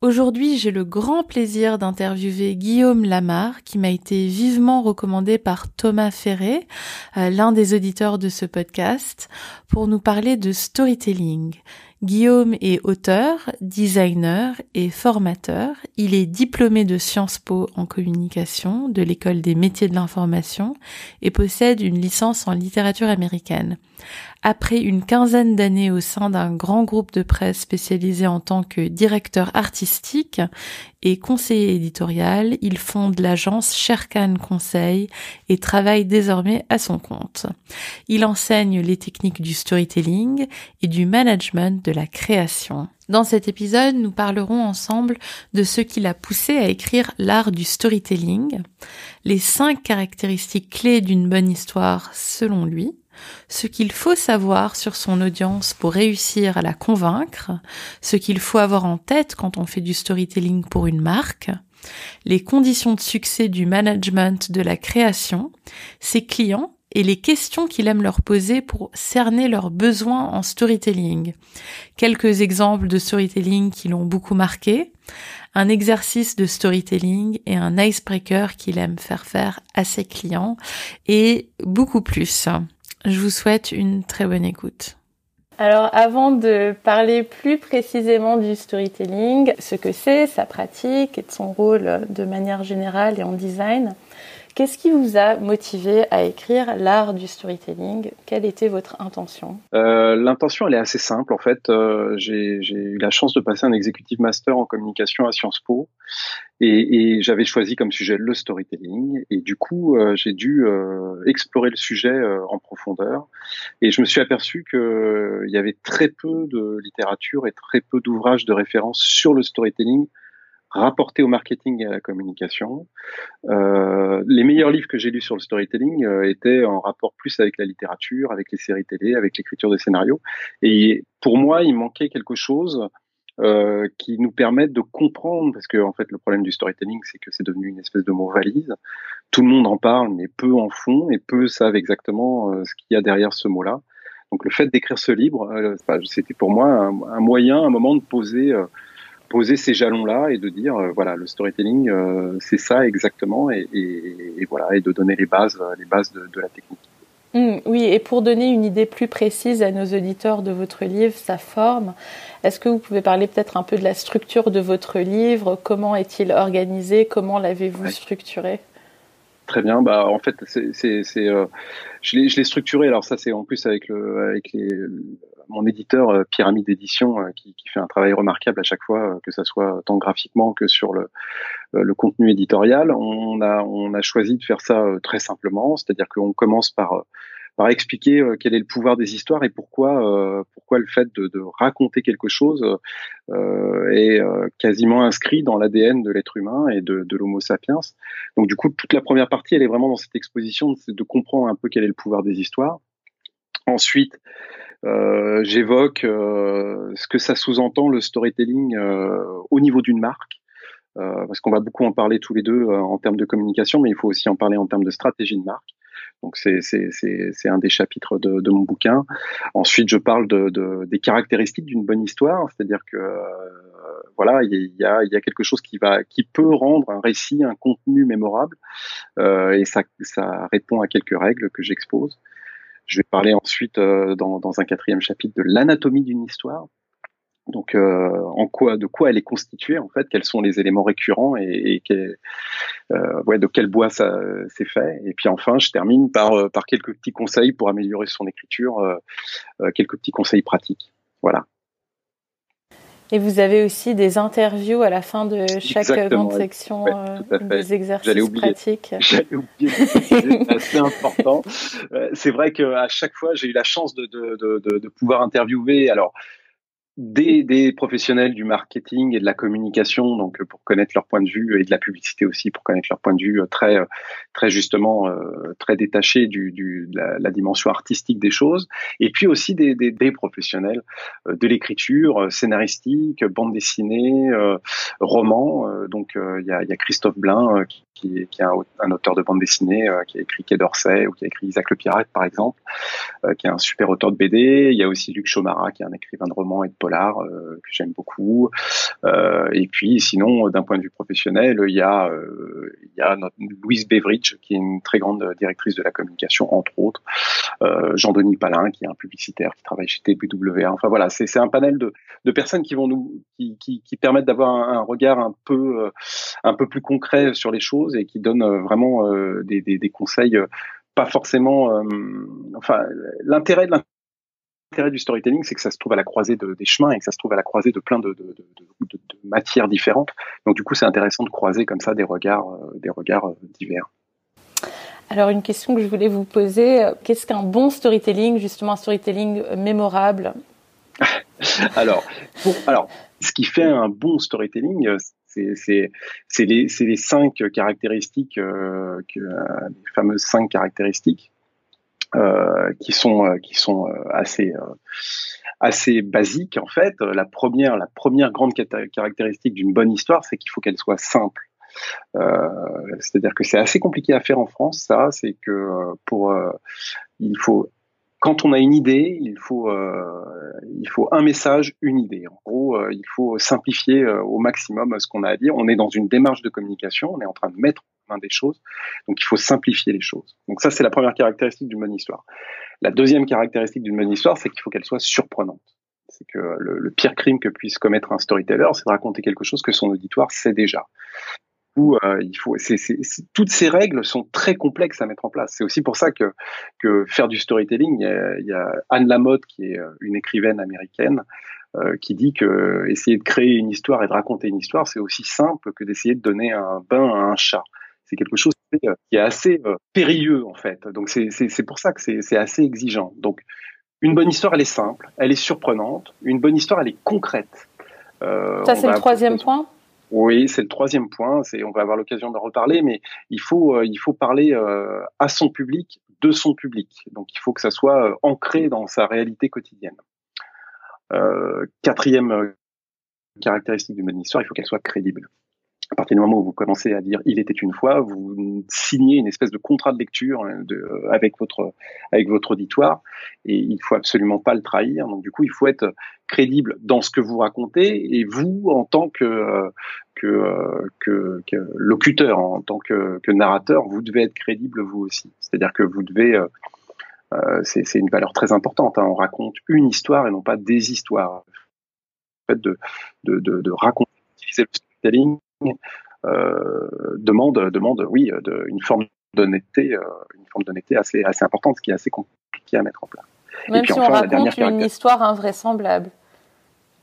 Aujourd'hui, j'ai le grand plaisir d'interviewer Guillaume Lamar, qui m'a été vivement recommandé par Thomas Ferré, euh, l'un des auditeurs de ce podcast, pour nous parler de storytelling. Guillaume est auteur, designer et formateur. Il est diplômé de Sciences Po en communication de l'école des métiers de l'information et possède une licence en littérature américaine. Après une quinzaine d'années au sein d'un grand groupe de presse spécialisé en tant que directeur artistique et conseiller éditorial, il fonde l'agence Sherkan Conseil et travaille désormais à son compte. Il enseigne les techniques du storytelling et du management de la création. Dans cet épisode, nous parlerons ensemble de ce qui l'a poussé à écrire l'art du storytelling, les cinq caractéristiques clés d'une bonne histoire selon lui, ce qu'il faut savoir sur son audience pour réussir à la convaincre, ce qu'il faut avoir en tête quand on fait du storytelling pour une marque, les conditions de succès du management de la création, ses clients et les questions qu'il aime leur poser pour cerner leurs besoins en storytelling. Quelques exemples de storytelling qui l'ont beaucoup marqué, un exercice de storytelling et un icebreaker qu'il aime faire faire à ses clients et beaucoup plus. Je vous souhaite une très bonne écoute. Alors avant de parler plus précisément du storytelling, ce que c'est, sa pratique et de son rôle de manière générale et en design, Qu'est-ce qui vous a motivé à écrire l'art du storytelling? Quelle était votre intention? Euh, L'intention, elle est assez simple. En fait, euh, j'ai eu la chance de passer un executive master en communication à Sciences Po. Et, et j'avais choisi comme sujet le storytelling. Et du coup, euh, j'ai dû euh, explorer le sujet euh, en profondeur. Et je me suis aperçu qu'il y avait très peu de littérature et très peu d'ouvrages de référence sur le storytelling rapporté au marketing et à la communication. Euh, les meilleurs livres que j'ai lus sur le storytelling euh, étaient en rapport plus avec la littérature, avec les séries télé, avec l'écriture des scénarios. Et pour moi, il manquait quelque chose euh, qui nous permette de comprendre, parce que en fait, le problème du storytelling, c'est que c'est devenu une espèce de mot valise. Tout le monde en parle, mais peu en font, et peu savent exactement euh, ce qu'il y a derrière ce mot-là. Donc, le fait d'écrire ce livre, euh, c'était pour moi un, moyen, un moment de poser poser ces jalons-là et de dire voilà le storytelling c'est ça exactement et, voilà et de donner les bases les bases de la technique. Mmh, oui, et pour donner une idée plus précise à nos auditeurs de votre livre, sa forme, est-ce que vous pouvez parler peut-être un peu de la structure de votre livre? Comment est-il organisé? Comment l'avez-vous ouais. structuré? Très bien. Bah, en fait, c'est, euh, je l'ai structuré. Alors ça, c'est en plus avec le, avec les, mon éditeur euh, Pyramide Édition euh, qui, fait un travail remarquable à chaque fois, euh, que ça soit tant graphiquement que sur le, contenu éditorial. On a, choisi de faire ça très simplement, c'est-à-dire qu'on commence par expliquer quel est le pouvoir des histoires et pourquoi le fait de, raconter quelque chose est quasiment inscrit dans l'ADN de l'être humain et de, de l'Homo sapiens. Donc du coup, toute la première partie, elle est vraiment dans cette exposition, c'est de comprendre un peu quel est le pouvoir des histoires. Ensuite, j'évoque euh, ce que ça sous-entend le storytelling euh, au niveau d'une marque, parce qu'on va beaucoup en parler tous les deux en termes de communication, mais il faut aussi en parler en termes de stratégie de marque. Donc c'est un des chapitres de, de, mon bouquin. Ensuite, je parle de, de des caractéristiques d'une bonne histoire, c'est-à-dire que euh, voilà, il y a, y a quelque chose qui va qui peut rendre un récit, un contenu mémorable, euh, et ça ça répond à quelques règles que j'expose. Je vais parler ensuite euh, dans, un quatrième chapitre de l'anatomie d'une histoire. Donc, euh, en quoi, de quoi elle est constituée en fait Quels sont les éléments récurrents et, euh, de quel bois ça s'est fait Et puis enfin, je termine par par quelques petits conseils pour améliorer son écriture, quelques petits conseils pratiques. Voilà. Et vous avez aussi des interviews à la fin de chaque grande section ouais, euh, des exercices oublier. pratiques. J'allais oublier, c'est assez important. Euh, c'est vrai qu'à chaque fois, j'ai eu la chance de, de, de, de, pouvoir interviewer. Alors, des, des, professionnels du marketing et de la communication, donc pour connaître leur point de vue et de la publicité aussi, pour connaître leur point de vue très, très justement très détaché du, du de la, dimension artistique des choses, et puis aussi des, des, des professionnels de l'écriture, scénaristique, bande dessinée, roman. donc il y a, y, a, Christophe Blain qui qui, est un, auteur de bande dessinée euh, qui a écrit Quai d'Orsay ou qui a écrit Isaac le Pirate par exemple, euh, qui est un super auteur de BD. Il y a aussi Luc Chomara qui est un écrivain de romans et de polars euh, que j'aime beaucoup. et puis sinon, d'un point de vue professionnel, il y a il y a notre Louise Beveridge qui est une très grande directrice de la communication entre autres. Jean-Denis Palin qui est un publicitaire qui travaille chez TBWA. Enfin voilà, c'est un panel de, personnes qui vont nous qui, permettent d'avoir un, regard un peu un peu plus concret sur les choses et qui donne euh, vraiment euh, des, conseils euh, pas forcément. enfin, l'intérêt de l'intérêt du storytelling, c'est que ça se trouve à la croisée de, des chemins et que ça se trouve à la croisée de plein de, de, de matières différentes. Donc du coup, c'est intéressant de croiser comme ça des regards, des regards divers. Alors une question que je voulais vous poser, qu'est-ce qu'un bon storytelling, justement un storytelling mémorable? Alors, pour, alors, ce qui fait un bon storytelling, c'est les, les, cinq caractéristiques, euh, que, euh, les fameuses cinq caractéristiques euh, qui sont, euh, qui sont assez, assez basiques en fait. La première, la première grande caractéristique d'une bonne histoire, c'est qu'il faut qu'elle soit simple. C'est-à-dire que c'est assez compliqué à faire en France, ça. C'est que pour, il faut quand on a une idée, il faut, euh, il faut un message, une idée. En gros, euh, il faut simplifier euh, au maximum ce qu'on a à dire. On est dans une démarche de communication, on est en train de mettre des choses, donc il faut simplifier les choses. Donc ça, c'est la première caractéristique d'une bonne histoire. La deuxième caractéristique d'une bonne histoire, c'est qu'il faut qu'elle soit surprenante. C'est que le, pire crime que puisse commettre un storyteller, c'est de raconter quelque chose que son auditoire sait déjà. Euh, il faut, toutes ces règles sont très complexes à mettre en place. C'est aussi pour ça que, que faire du storytelling, il y, a, Anne Lamotte, qui est euh, une écrivaine américaine, euh, qui dit que essayer de créer une histoire et de raconter une histoire, c'est aussi simple que d'essayer de donner un bain à un chat. C'est quelque chose qui est assez périlleux en fait. Donc c'est, pour ça que c'est, assez exigeant. Donc une bonne histoire, elle est simple, elle est surprenante. Une bonne histoire, elle est concrète. ça, c'est le troisième point? Oui, c'est le troisième point. C'est, on va avoir l'occasion d'en reparler, mais il faut, euh, il faut parler euh, à son public, de son public. Donc, il faut que ça soit euh, ancré dans sa réalité quotidienne. quatrième caractéristique d'une bonne histoire, il faut qu'elle soit crédible à partir du moment où vous commencez à dire il était une fois, vous signez une espèce de contrat de lecture hein, de, avec votre avec votre auditoire et il faut absolument pas le trahir. Donc du coup, il faut être crédible dans ce que vous racontez et vous en tant que que, que, que locuteur, en tant que, que, narrateur, vous devez être crédible vous aussi. C'est-à-dire que vous devez euh, euh c'est une valeur très importante. Hein. On raconte une histoire et non pas des histoires. Le fait de, de, de, raconter, euh, demande, demande, oui, de, une forme d'honnêteté, euh, une forme d'honnêteté assez, assez importante, ce qui est assez compliqué à mettre en place. Même si on raconte une histoire invraisemblable.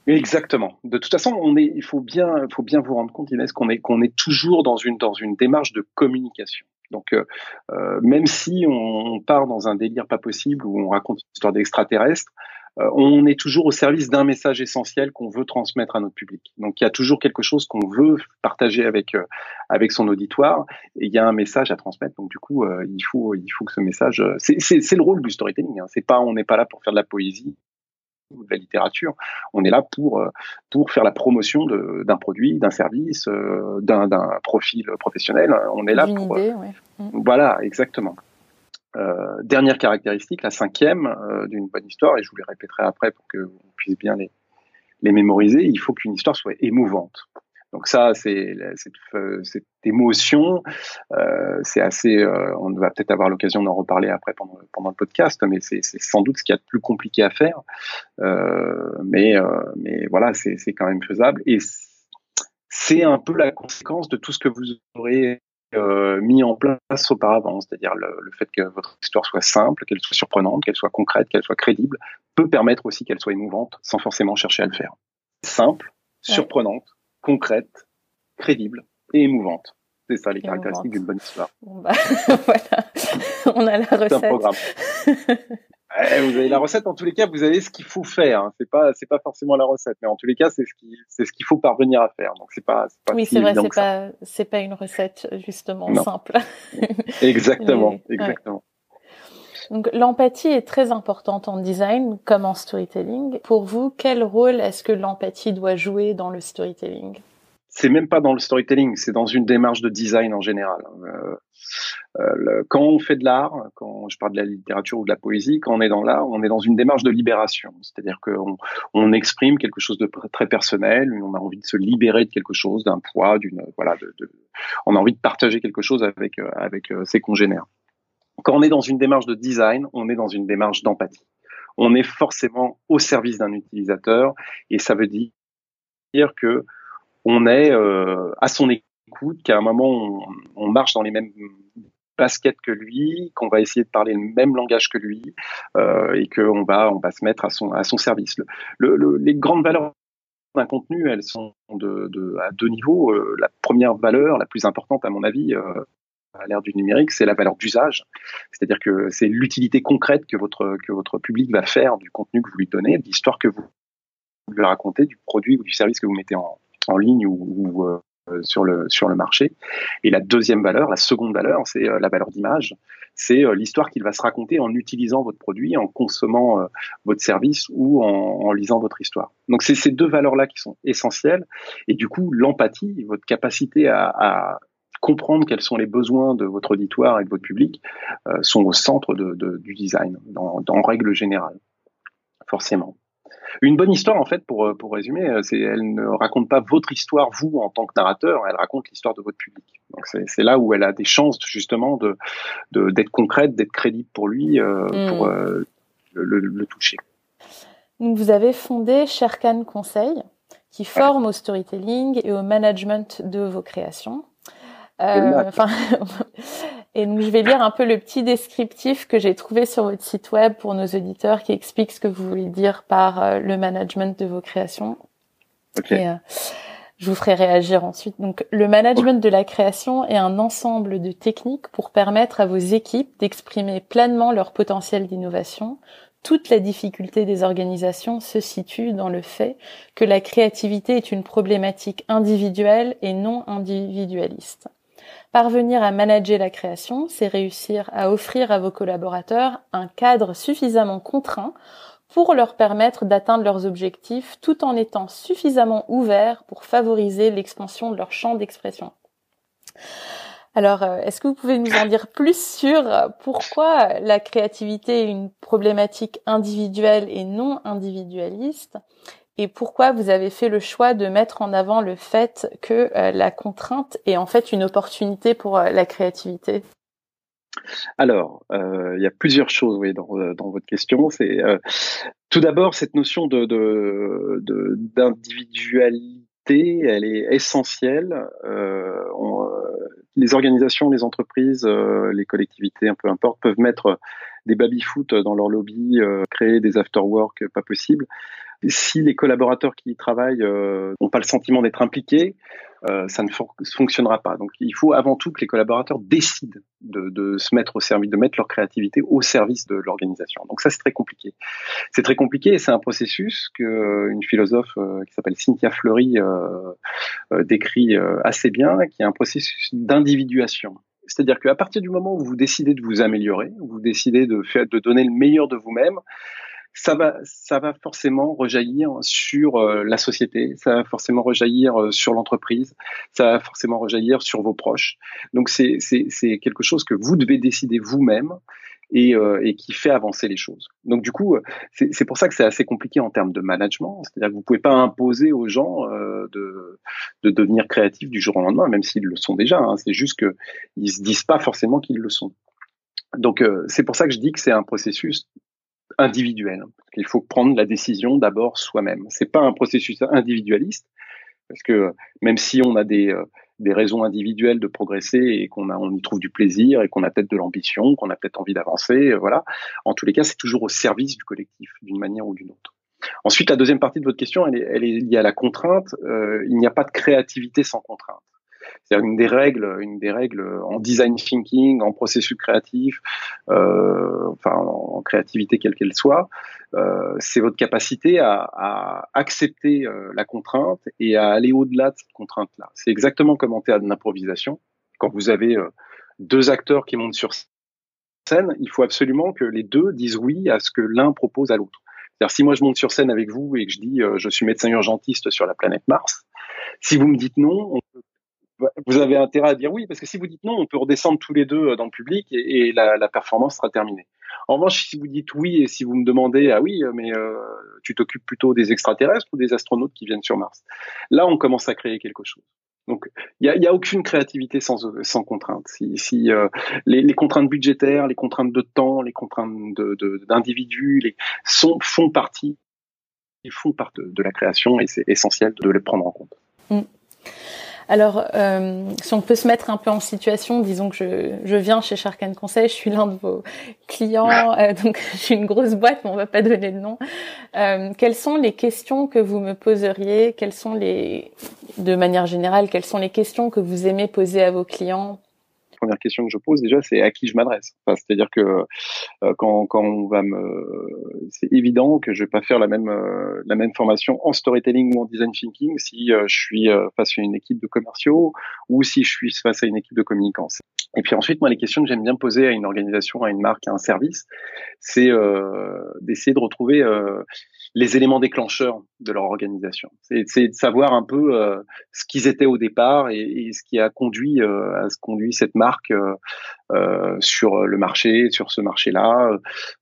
Exactement. De toute façon, on est, il faut bien, faut bien vous rendre compte, Inès, qu'on est, qu'on est toujours dans une, dans une démarche de communication. Donc, euh, euh même si on, part dans un délire pas possible où on raconte une histoire d'extraterrestre, euh, on est toujours au service d'un message essentiel qu'on veut transmettre à notre public. Donc il y a toujours quelque chose qu'on veut partager avec euh, avec son auditoire et il y a un message à transmettre. Donc du coup, euh, il faut il faut que ce message c'est le rôle du storytelling. Hein. C'est pas on n'est pas là pour faire de la poésie ou de la littérature. On est là pour pour faire la promotion d'un produit, d'un service, d'un profil professionnel. On est là pour idée, voilà exactement. Euh, dernière caractéristique, la cinquième euh, d'une bonne histoire, et je vous les répéterai après pour que vous puissiez bien les, les mémoriser, il faut qu'une histoire soit émouvante. Donc ça, c'est cette, cette, émotion, euh, c'est assez. Euh, on va peut-être avoir l'occasion d'en reparler après pendant, pendant le podcast, mais c'est sans doute ce qu'il y a de plus compliqué à faire. Euh, mais mais voilà, c'est quand même faisable et c'est un peu la conséquence de tout ce que vous aurez euh, mis en place auparavant, c'est-à-dire le, fait que votre histoire soit simple, qu'elle soit surprenante, qu'elle soit concrète, qu'elle soit crédible, peut permettre aussi qu'elle soit émouvante sans forcément chercher à le faire. Simple, surprenante, concrète, crédible et émouvante. C'est ça les caractéristiques d'une bonne histoire. Bon bah, voilà, on a la recette. C'est un programme. vous avez la recette. En tous les cas, vous avez ce qu'il faut faire. Hein. C'est pas, c'est pas forcément la recette, mais en tous les cas, c'est ce qui, c'est ce qu'il faut parvenir à faire. Donc c'est pas, pas. Oui, c'est vrai, c'est pas, c'est pas une recette justement simple. exactement, exactement. Donc l'empathie est très importante en design comme en storytelling. Pour vous, quel rôle est-ce que l'empathie doit jouer dans le storytelling? C'est même pas dans le storytelling, c'est dans une démarche de design en général. Euh, euh, quand on fait de l'art, quand je parle de la littérature ou de la poésie, quand on est dans l'art, on est dans une démarche de libération. C'est-à-dire qu'on on exprime quelque chose de très personnel, on a envie de se libérer de quelque chose, d'un poids, d'une voilà, de, de, on a envie de partager quelque chose avec euh, avec euh, ses congénères. Quand on est dans une démarche de design, on est dans une démarche d'empathie. On est forcément au service d'un utilisateur et ça veut dire que on est euh, à son écoute, qu'à un moment on, marche dans les mêmes baskets que lui, qu'on va essayer de parler le même langage que lui euh, et qu'on va on va se mettre à son à son service. Le, le, les grandes valeurs d'un contenu, elles sont de, de, à deux niveaux. Euh, la première valeur, la plus importante à mon avis, euh, à l'ère du numérique, c'est la valeur d'usage. C'est-à-dire que c'est l'utilité concrète que votre que votre public va faire du contenu que vous lui donnez, de l'histoire que vous lui racontez, du produit ou du service que vous mettez en, en ligne ou, euh, sur le sur le marché. Et la deuxième valeur, la seconde valeur, c'est euh, la valeur d'image. C'est euh, l'histoire qu'il va se raconter en utilisant votre produit, en consommant votre service ou en, lisant votre histoire. Donc c'est ces deux valeurs-là qui sont essentielles. Et du coup, l'empathie, votre capacité à, à comprendre quels sont les besoins de votre auditoire et de votre public euh, sont au centre de, de, du design, dans, en règle générale, forcément. Une bonne histoire, en fait, pour, pour résumer, euh, c'est elle ne raconte pas votre histoire, vous, en tant que narrateur, elle raconte l'histoire de votre public. Donc c'est là où elle a des chances, justement, de d'être concrète, d'être crédible pour lui, euh, mm. pour euh, le, le, toucher. vous avez fondé Sherkan Conseil, qui forme au storytelling et au management de vos créations. Euh, et donc je vais lire un peu le petit descriptif que j'ai trouvé sur votre site web pour nos auditeurs qui explique ce que vous voulez dire par euh, le management de vos créations. Et, euh, je vous ferai réagir ensuite. Donc, le management de la création est un ensemble de techniques pour permettre à vos équipes d'exprimer pleinement leur potentiel d'innovation. Toute la difficulté des organisations se situe dans le fait que la créativité est une problématique individuelle et non individualiste. Parvenir à manager la création, c'est réussir à offrir à vos collaborateurs un cadre suffisamment contraint pour leur permettre d'atteindre leurs objectifs tout en étant suffisamment ouverts pour favoriser l'expansion de leur champ d'expression. Alors, euh, est-ce que vous pouvez nous en dire plus sur pourquoi la créativité est une problématique individuelle et non individualiste? Et pourquoi vous avez fait le choix de mettre en avant le fait que euh, la contrainte est en fait une opportunité pour euh, la créativité? Alors, euh, il y a plusieurs choses oui, dans, dans votre question. C'est tout d'abord cette notion d'individualité, elle est essentielle. les organisations, les entreprises, les collectivités, peu importe, peuvent mettre des baby-foot dans leur lobby, créer des after-work pas possibles si les collaborateurs qui y travaillent n'ont euh, pas le sentiment d'être impliqués, euh, ça ne fonctionnera pas. Donc il faut avant tout que les collaborateurs décident de, de, se mettre au service, de mettre leur créativité au service de l'organisation. Donc ça c'est très compliqué. C'est très compliqué et c'est un processus que euh, une philosophe qui s'appelle Cynthia Fleury décrit assez bien, qui est un processus d'individuation. C'est-à-dire qu'à partir du moment où vous décidez de vous améliorer, vous décidez de, faire, de donner le meilleur de vous-même, ça va, ça va forcément rejaillir sur euh, la société, ça va forcément rejaillir euh, sur l'entreprise, ça va forcément rejaillir sur vos proches. Donc c'est quelque chose que vous devez décider vous-même et, euh, et, qui fait avancer les choses. Donc du coup, c'est pour ça que c'est assez compliqué en termes de management. C'est-à-dire que vous pouvez pas imposer aux gens de, de devenir créatifs du jour au lendemain, même s'ils le sont déjà. Hein. C'est juste que ils se disent pas forcément qu'ils le sont. Donc c'est pour ça que je dis que c'est un processus individuel. Il faut prendre la décision d'abord soi-même. C'est pas un processus individualiste parce que même si on a des euh, des raisons individuelles de progresser et qu'on on y trouve du plaisir et qu'on a peut-être de l'ambition, qu'on a peut-être envie d'avancer, euh, voilà. En tous les cas, c'est toujours au service du collectif d'une manière ou d'une autre. Ensuite, la deuxième partie de votre question, elle est, elle est liée à la contrainte. Euh, il n'y a pas de créativité sans contrainte. C'est une des règles, une des règles en design thinking, en processus créatif, euh, enfin en créativité quelle qu'elle soit, euh, c'est votre capacité à, à accepter euh, la contrainte et à aller au-delà de cette contrainte-là. C'est exactement comme en théâtre d'improvisation. Quand vous avez euh, deux acteurs qui montent sur scène, il faut absolument que les deux disent oui à ce que l'un propose à l'autre. C'est-à-dire si moi je monte sur scène avec vous et que je dis euh, je suis médecin urgentiste sur la planète Mars, si vous me dites non, vous avez intérêt à dire oui parce que si vous dites non, on peut redescendre tous les deux euh, dans le public et, la, performance sera terminée. En revanche, si vous dites oui et si vous me demandez ah oui mais euh, tu t'occupes plutôt des extraterrestres ou des astronautes qui viennent sur Mars, là on commence à créer quelque chose. Donc, il n'y a, aucune créativité sans, sans contrainte. Si, euh, les, contraintes budgétaires, les contraintes de temps, les contraintes d'individus, de, sont font partie, ils font partie de, la création et c'est essentiel de les prendre en compte. Mm. Alors, euh, si on peut se mettre un peu en situation, disons que je, je viens chez Sharkan Conseil, je suis l'un de vos clients, euh, donc j'ai une grosse boîte, mais on va pas donner le nom. Euh, quelles sont les questions que vous me poseriez? Quelles sont les, de manière générale, quelles sont les questions que vous aimez poser à vos clients? Première question que je pose déjà, c'est à qui je m'adresse. C'est-à-dire que euh, quand, quand on va me, c'est évident que je vais pas faire la même euh, la même formation en storytelling ou en design thinking si euh, je suis face à une équipe de commerciaux ou si je suis face à une équipe de communicants. Et puis ensuite, moi, les questions que j'aime bien poser à une organisation, à une marque, à un service, c'est d'essayer de retrouver les éléments déclencheurs de leur organisation. C'est de savoir un peu euh, ce qu'ils étaient au départ et, et, ce qui a conduit euh, à ce conduit cette marque euh, euh sur le marché, sur ce marché-là,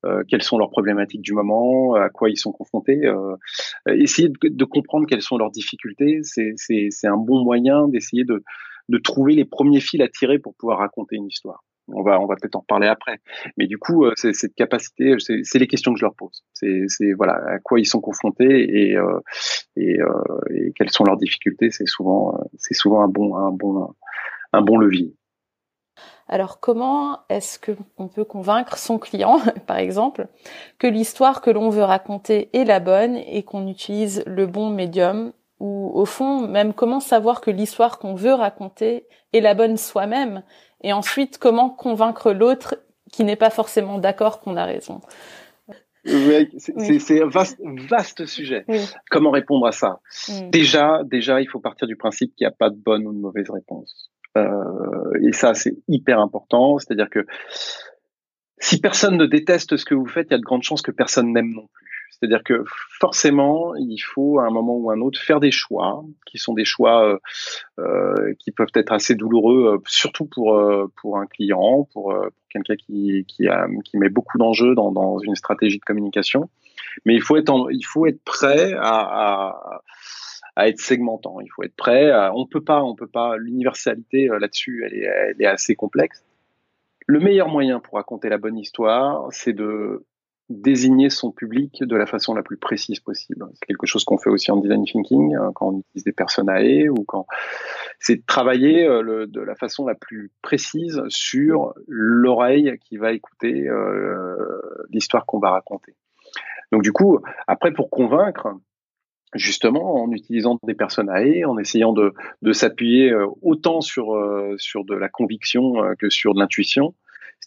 euh, quelles sont leurs problématiques du moment, à quoi ils sont confrontés. essayer de, de, comprendre quelles sont leurs difficultés, c'est un bon moyen d'essayer de, de trouver les premiers fils à tirer pour pouvoir raconter une histoire on va on va peut-être en reparler après. Mais du coup, euh, cette capacité, c'est les questions que je leur pose. C'est voilà à quoi ils sont confrontés et euh, euh, et, quelles sont leurs difficultés. C'est souvent c'est souvent un bon un bon un bon levier. Alors comment est-ce que on peut convaincre son client, par exemple, que l'histoire que l'on veut raconter est la bonne et qu'on utilise le bon médium? Ou au fond, même comment savoir que l'histoire qu'on veut raconter est la bonne soi-même? Et ensuite comment convaincre l'autre qui n'est pas forcément d'accord qu'on a raison. c'est un vaste, vaste sujet. Comment répondre à ça mm. Déjà, déjà, il faut partir du principe qu'il n'y a pas de bonne ou de mauvaise réponse. Euh, et ça, c'est hyper important. C'est-à-dire que si personne ne déteste ce que vous faites, il y a de grandes chances que personne n'aime non plus. C'est-à-dire que forcément, il faut à un moment ou à un autre faire des choix qui sont des choix euh, euh qui peuvent être assez douloureux, euh, surtout pour euh, pour un client, pour, quelqu'un qui qui, qui met beaucoup d'enjeux dans, dans une stratégie de communication. Mais il faut être il faut être prêt à, à à être segmentant. Il faut être prêt. À, on peut pas, on peut pas. L'universalité là-dessus, elle est, elle est assez complexe. Le meilleur moyen pour raconter la bonne histoire, c'est de désigner son public de la façon la plus précise possible. C'est quelque chose qu'on fait aussi en design thinking hein, quand on utilise des personnes à ou quand c'est travailler euh, de la façon la plus précise sur l'oreille qui va écouter euh, l'histoire qu'on va raconter. Donc du coup, après pour convaincre, justement en utilisant des personnes à en essayant de, de s'appuyer euh, autant sur sur de la conviction que sur de l'intuition,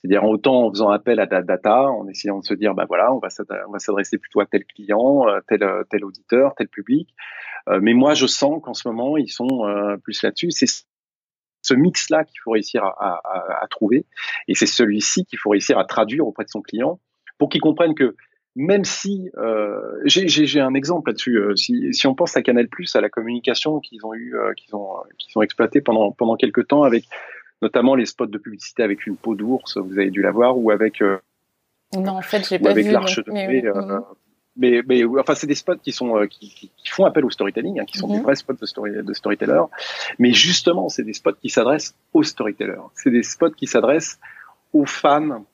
c'est-à-dire autant en faisant appel à data, en essayant de se dire, bah voilà, on va s'adresser plutôt à tel client, euh, tel euh, tel auditeur, tel public. Euh, mais moi, je sens qu'en ce moment, ils sont plus là-dessus. C'est ce mix-là qu'il faut réussir à, à, à trouver, et c'est celui-ci qu'il faut réussir à traduire auprès de son client pour qu'il comprenne que même si euh, j'ai un exemple là-dessus, si, si, on pense à Canal+, à la communication qu'ils ont eu, qu'ils ont qu'ils ont exploité pendant pendant quelques temps avec notamment les spots de publicité avec une peau d'ours, vous avez dû la voir, ou avec euh, non en fait j'ai pas avec l'arche de mais, euh, mais, mais, enfin c'est des spots qui sont euh, qui, qui, font appel au storytelling, hein, qui sont des mhm. vrais spots de, story, de storyteller, mais justement c'est des spots qui s'adressent aux storytellers, c'est des spots qui s'adressent aux fans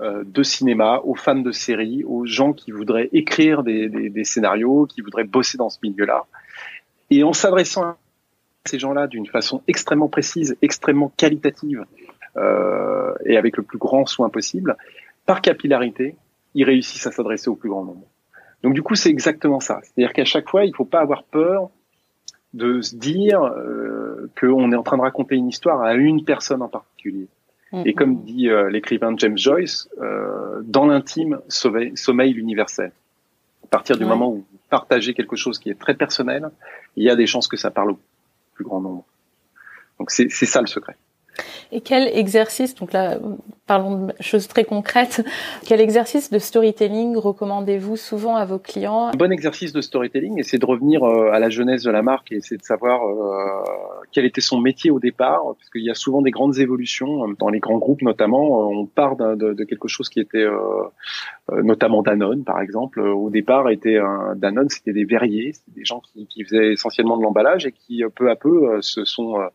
de cinéma, aux fans de séries, aux gens qui voudraient écrire des, des, des scénarios, qui voudraient bosser dans ce milieu-là. Et en s'adressant ces gens-là d'une façon extrêmement précise, extrêmement qualitative euh, et avec le plus grand soin possible, par capillarité, ils réussissent à s'adresser au plus grand nombre. Donc du coup, c'est exactement ça. C'est-à-dire qu'à chaque fois, il ne faut pas avoir peur de se dire, euh, qu'on est en train de raconter une histoire à une personne en particulier. Mm, Et comme mm. dit l'écrivain James Joyce, dans l'intime sommeille, l'universel. À partir du moment où vous partagez quelque chose qui est très personnel, il y a des chances que ça parle au plus grand nombre. Donc c'est ça le secret. Et quel exercice, donc là, parlons de choses très concrètes, quel exercice de storytelling recommandez-vous souvent à vos clients? Un bon exercice de storytelling, c'est de revenir euh, à la jeunesse de la marque et c'est de savoir euh, quel était son métier au départ, parce qu'il y a souvent des grandes évolutions dans les grands groupes notamment. On part de, quelque chose qui était euh, notamment Danone, par exemple. Au départ, était un, Danone, c'était des verriers, c'était des gens qui, qui, faisaient essentiellement de l'emballage et qui peu à peu se sont euh,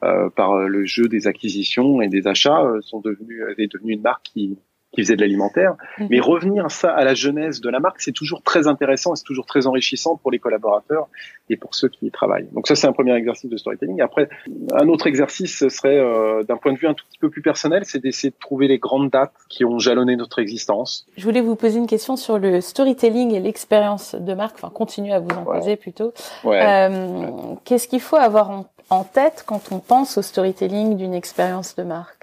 par le jeu des acquisitions et des achats, euh, sont devenus est devenu une marque qui qui faisait de l'alimentaire. Mhm. Mais revenir ça à la genèse de la marque, c'est toujours très intéressant et c'est toujours très enrichissant pour les collaborateurs et pour ceux qui y travaillent. Donc ça, c'est un premier exercice de storytelling. Après, un autre exercice serait, euh, d'un point de vue un tout petit peu plus personnel, c'est d'essayer de trouver les grandes dates qui ont jalonné notre existence. Je voulais vous poser une question sur le storytelling et l'expérience de marque, enfin continuer à vous en poser plutôt. Ouais. Euh, Qu'est-ce qu'il faut avoir en en tête quand on pense au storytelling d'une expérience de marque?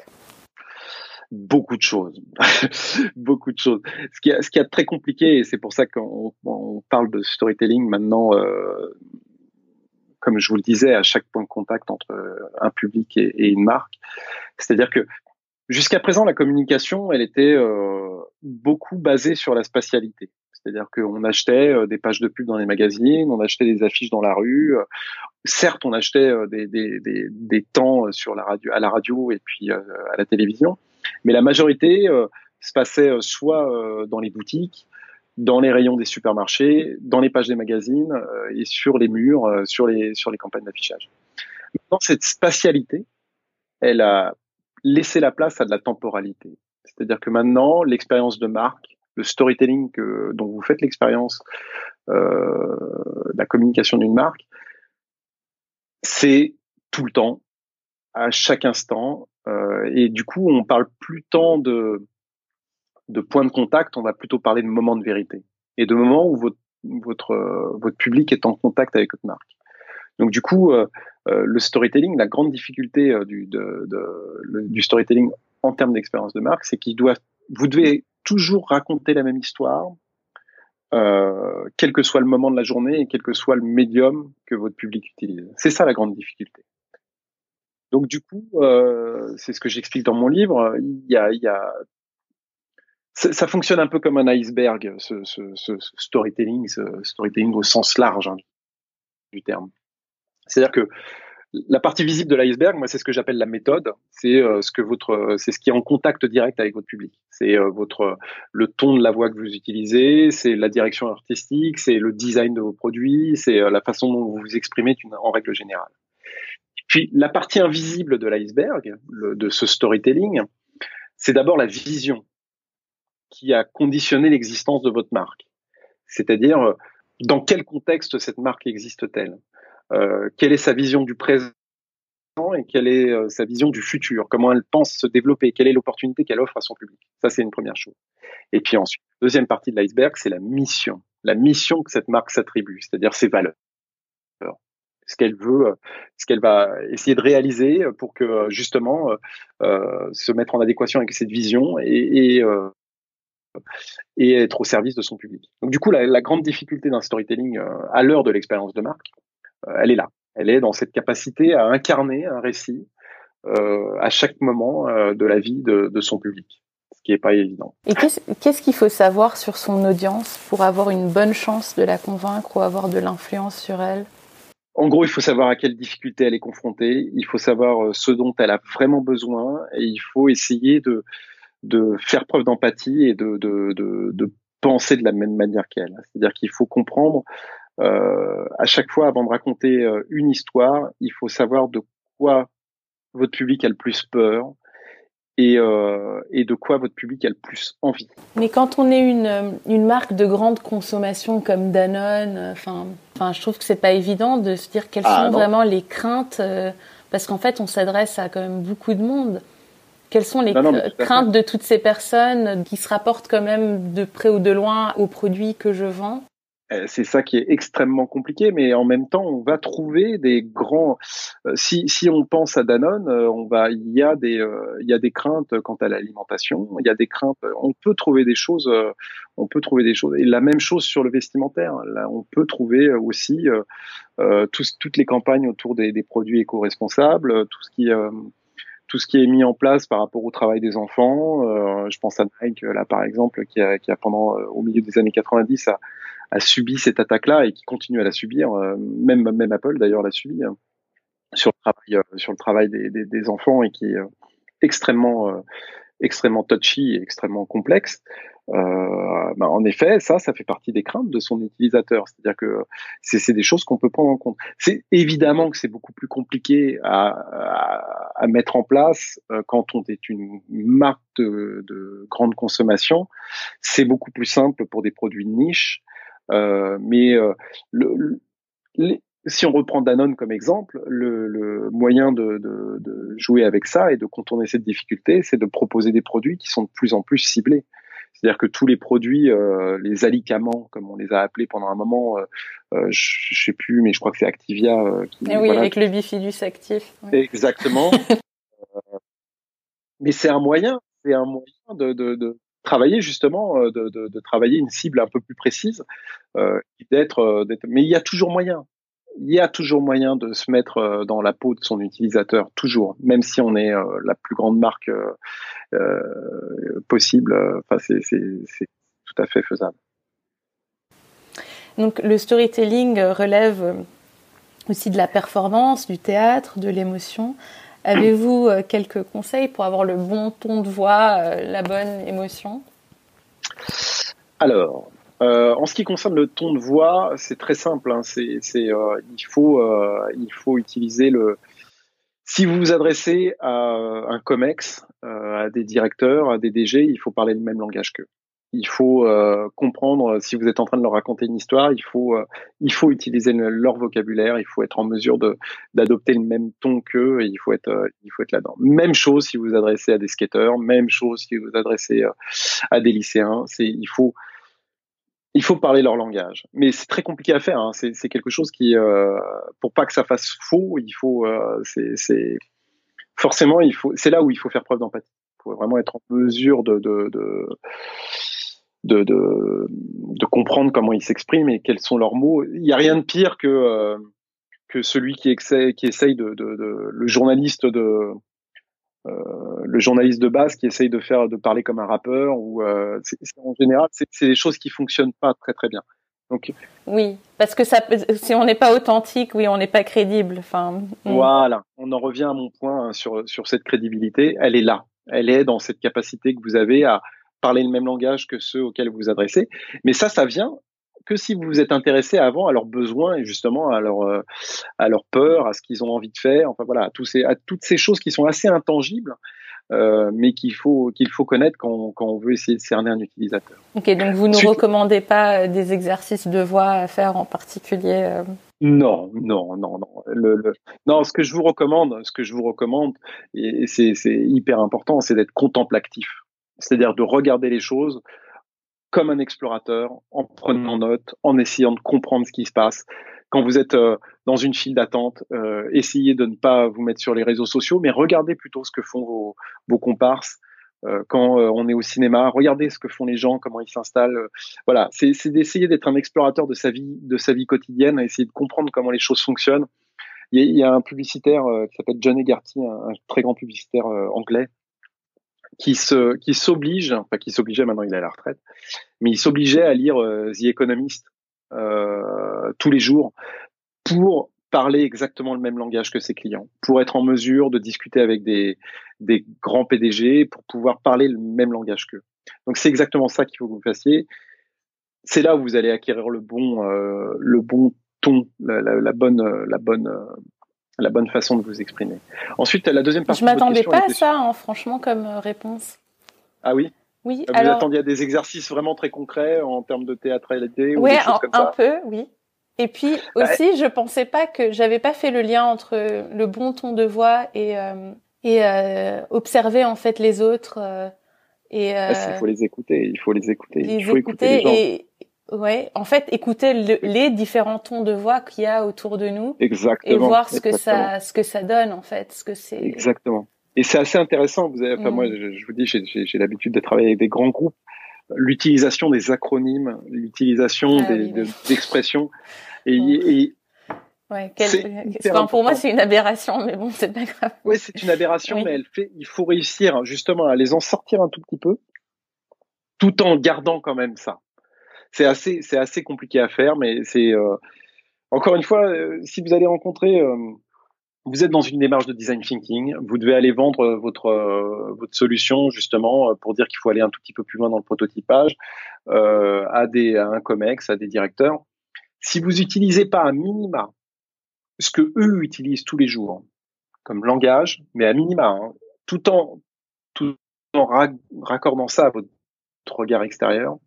Beaucoup de choses, beaucoup de choses. Ce qui, est, très compliqué, et c'est pour ça qu'on on parle de storytelling maintenant, euh, comme je vous le disais, à chaque point de contact entre un public et, une marque. C'est-à-dire que jusqu'à présent, la communication, elle était euh, beaucoup basée sur la spatialité. C'est-à-dire qu'on achetait euh, des pages de pub dans les magazines, on achetait des affiches dans la rue. Certes, on achetait des, des, temps sur la radio, à la radio et puis à la télévision, mais la majorité se passait soit dans les boutiques, dans les rayons des supermarchés, dans les pages des magazines et sur les murs, sur les sur les campagnes d'affichage. Maintenant, cette spatialité, elle a laissé la place à de la temporalité. C'est-à-dire que maintenant, l'expérience de marque le storytelling que, dont vous faites l'expérience, euh, la communication d'une marque, c'est tout le temps, à chaque instant, euh, et du coup, on parle plus tant de de points de contact, on va plutôt parler de moments de vérité et de moments où votre votre votre public est en contact avec votre marque. Donc du coup, euh, euh le storytelling, la grande difficulté euh, du de, de, du storytelling en termes d'expérience de marque, c'est qu'il doit vous devez toujours raconter la même histoire, euh, quel que soit le moment de la journée et quel que soit le médium que votre public utilise. C'est ça la grande difficulté. Donc du coup, euh, c'est ce que j'explique dans mon livre. Il y a, il y a ça, fonctionne un peu comme un iceberg, ce, ce, ce storytelling, ce storytelling au sens large hein, du terme. C'est-à-dire que la partie visible de l'iceberg, moi, c'est ce que j'appelle la méthode. C'est euh, ce que votre, c'est ce qui est en contact direct avec votre public. C'est euh, votre le ton de la voix que vous utilisez, c'est la direction artistique, c'est le design de vos produits, c'est euh, la façon dont vous vous exprimez en règle générale. Puis la partie invisible de l'iceberg, de ce storytelling, c'est d'abord la vision qui a conditionné l'existence de votre marque. C'est-à-dire dans quel contexte cette marque existe-t-elle? Euh, quelle est sa vision du présent et quelle est euh, sa vision du futur, comment elle pense se développer, quelle est l'opportunité qu'elle offre à son public? Ça, c'est une première chose. Et puis ensuite, deuxième partie de l'iceberg, c'est la mission, la mission que cette marque s'attribue, c'est-à-dire ses valeurs ce qu'elle veut, euh, ce qu'elle va essayer de réaliser pour que justement euh, se mettre en adéquation avec cette vision et, et, euh, être au service de son public. Donc du coup, la, grande difficulté d'un storytelling à l'heure de l'expérience de marque, euh, elle est là. Elle est dans cette capacité à incarner un récit euh, à chaque moment euh, de la vie de, son public, ce qui n'est pas évident. Et qu'est-ce qu'il faut savoir sur son audience pour avoir une bonne chance de la convaincre ou avoir de l'influence sur elle? En gros, il faut savoir à quelle difficulté elle est confrontée, il faut savoir ce dont elle a vraiment besoin et il faut essayer de, faire preuve d'empathie et de, penser de la même manière qu'elle. C'est-à-dire qu'il faut comprendre euh, à chaque fois, avant de raconter euh, une histoire, il faut savoir de quoi votre public a le plus peur et, euh, et de quoi votre public a le plus envie. Mais quand on est une, une marque de grande consommation comme Danone, enfin, enfin, je trouve que c'est pas évident de se dire quelles ah, sont vraiment les craintes, parce qu'en fait, on s'adresse à quand même beaucoup de monde. Quelles sont les craintes de toutes ces personnes qui se rapportent quand même de près ou de loin aux produits que je vends? euh, c'est ça qui est extrêmement compliqué, mais en même temps, on va trouver des grands. Euh, si, si on pense à Danone, euh, on va, il y a des, il y a des craintes quant à l'alimentation. Il y a des craintes. On peut trouver des choses. On peut trouver des choses. Et la même chose sur le vestimentaire. Là, on peut trouver aussi euh, toutes les campagnes autour des, des produits éco-responsables, tout ce qui tout ce qui est mis en place par rapport au travail des enfants. Euh, je pense à Nike, là par exemple, qui a, qui a pendant au milieu des années 90 a, a subi cette attaque-là et qui continue à la subir. Euh, même même Apple d'ailleurs l'a subi hein, sur le travail euh, sur le travail des, des, enfants et qui est euh, extrêmement extrêmement touchy et extrêmement complexe. Euh, bah en effet, ça, ça fait partie des craintes de son utilisateur. C'est-à-dire que c'est des choses qu'on peut prendre en compte. C'est évidemment que c'est beaucoup plus compliqué à, à, à, mettre en place quand on est une marque de, de grande consommation. C'est beaucoup plus simple pour des produits de niche. Euh, mais euh, le, si on reprend Danone comme exemple, le, le moyen de, de, de, jouer avec ça et de contourner cette difficulté, c'est de proposer des produits qui sont de plus en plus ciblés. C'est-à-dire que tous les produits, euh, les alicaments, comme on les a appelés pendant un moment, euh, euh je, je sais plus, mais je crois que c'est Activia. qui, eh oui, avec le bifidus actif. Exactement. mais c'est un moyen, c'est un moyen de, de, de, travailler justement, euh, de, travailler une cible un peu plus précise, euh, d'être, euh, mais il y a toujours moyen. Il y a toujours moyen de se mettre dans la peau de son utilisateur, toujours, même si on est la plus grande marque possible. Enfin, c'est tout à fait faisable. Donc, le storytelling relève aussi de la performance, du théâtre, de l'émotion. Avez-vous euh, quelques conseils pour avoir le bon ton de voix, euh, la bonne émotion? Alors, euh, en ce qui concerne le ton de voix, c'est très simple. Hein. c'est, il faut, il faut utiliser le. Si vous vous adressez à un comex, à des directeurs, à des DG, il faut parler le même langage qu'eux il faut euh, comprendre si vous êtes en train de leur raconter une histoire, il faut euh, il faut utiliser leur vocabulaire, il faut être en mesure d'adopter le même ton qu'eux et il faut être euh, il être là-dedans. Même chose si vous vous adressez à des skateurs, même chose si vous vous adressez à des lycéens, c'est il faut il faut parler leur langage. Mais c'est très compliqué à faire. Hein. C'est quelque chose qui, pour pas que ça fasse faux, il faut, c'est forcément, il faut, c'est là où il faut faire preuve d'empathie. Il faut vraiment être en mesure de de, de, de comprendre comment ils s'expriment et quels sont leurs mots. Il n'y a rien de pire que, euh, que celui qui, essaie, qui essaye de, de, de, le journaliste de euh, le journaliste de base qui essaye de faire de parler comme un rappeur ou euh, en général c'est des choses qui fonctionnent pas très très bien. Donc oui, parce que ça, si on n'est pas authentique, oui, on n'est pas crédible. Enfin, hmm. voilà, on en revient à mon point hein, sur sur cette crédibilité. Elle est là, elle est dans cette capacité que vous avez à parler le même langage que ceux auxquels vous vous adressez. Mais ça, ça vient que si vous vous êtes intéressé avant à leurs besoins et justement à leur euh, à leur peur, à ce qu'ils ont envie de faire, enfin voilà, à tous ces à toutes ces choses qui sont assez intangibles, euh, mais qu'il faut qu'il faut connaître quand, quand on veut essayer de cerner un utilisateur. Ok, donc vous ne recommandez pas euh, des exercices de voix à faire en particulier euh... Non, non, non, non. Le, le, non, ce que je vous recommande, ce que je vous recommande, et c'est hyper important, c'est d'être contemplatif c'est-à-dire de regarder les choses comme un explorateur, en prenant note, en essayant de comprendre ce qui se passe. Quand vous êtes euh, dans une file d'attente, euh, essayez de ne pas vous mettre sur les réseaux sociaux, mais regardez plutôt ce que font vos, vos comparses. Euh, quand euh, on est au cinéma, regardez ce que font les gens, comment ils s'installent. voilà, c'est d'essayer d'être un explorateur de sa vie, de sa vie quotidienne, essayer de comprendre comment les choses fonctionnent. Il y a, il y a un publicitaire qui s'appelle John Egarty, un, un, très grand publicitaire anglais, qui se qui s'oblige, enfin qui s'obligeait maintenant il est à la retraite, mais il s'obligeait à lire euh, The Economist euh, tous les jours pour parler exactement le même langage que ses clients, pour être en mesure de discuter avec des des grands PDG, pour pouvoir parler le même langage qu'eux. Donc c'est exactement ça qu'il faut que vous fassiez. C'est là où vous allez acquérir le bon euh, le bon ton, la, la, la bonne la bonne la bonne façon de vous exprimer. Ensuite, la deuxième partie. Je m'attendais pas à ça, hein, franchement, comme euh, réponse. Ah oui? Oui. Vous alors... attendiez à des exercices vraiment très concrets en termes de théâtralité Oui, un, un peu, oui. Et puis aussi, je pensais pas que j'avais pas fait le lien entre le bon ton de voix et euh, et euh, observer en fait les autres. Euh, et euh, il faut les écouter. Il faut les écouter. Les il faut écouter, écouter les gens. Et, Ouais, en fait, écouter les différents tons de voix qu'il y a autour de nous, exactement, et voir ce que ça, ce que ça donne en fait, ce que c'est. Exactement. Et c'est assez intéressant. Vous avez, enfin moi, mm. je, vous dis, j'ai l'habitude de travailler avec des grands groupes. L'utilisation des acronymes, l'utilisation ah des, expressions, et, et Ouais, pour moi, c'est une aberration, mais bon, c'est pas grave. Oui, c'est une aberration, mais elle fait, il faut réussir justement à les en sortir un tout petit peu, tout en gardant quand même ça. C'est assez, c'est assez compliqué à faire, mais c'est euh, encore une fois, euh, si vous allez rencontrer, euh, vous êtes dans une démarche de design thinking, vous devez aller vendre votre votre solution justement pour dire qu'il faut aller un tout petit peu plus loin dans le prototypage à des à un comex, à des directeurs. Si vous utilisez pas un minima ce que eux utilisent tous les jours comme langage, mais à minima, hein, tout en tout en raccordant ça à votre regard extérieur,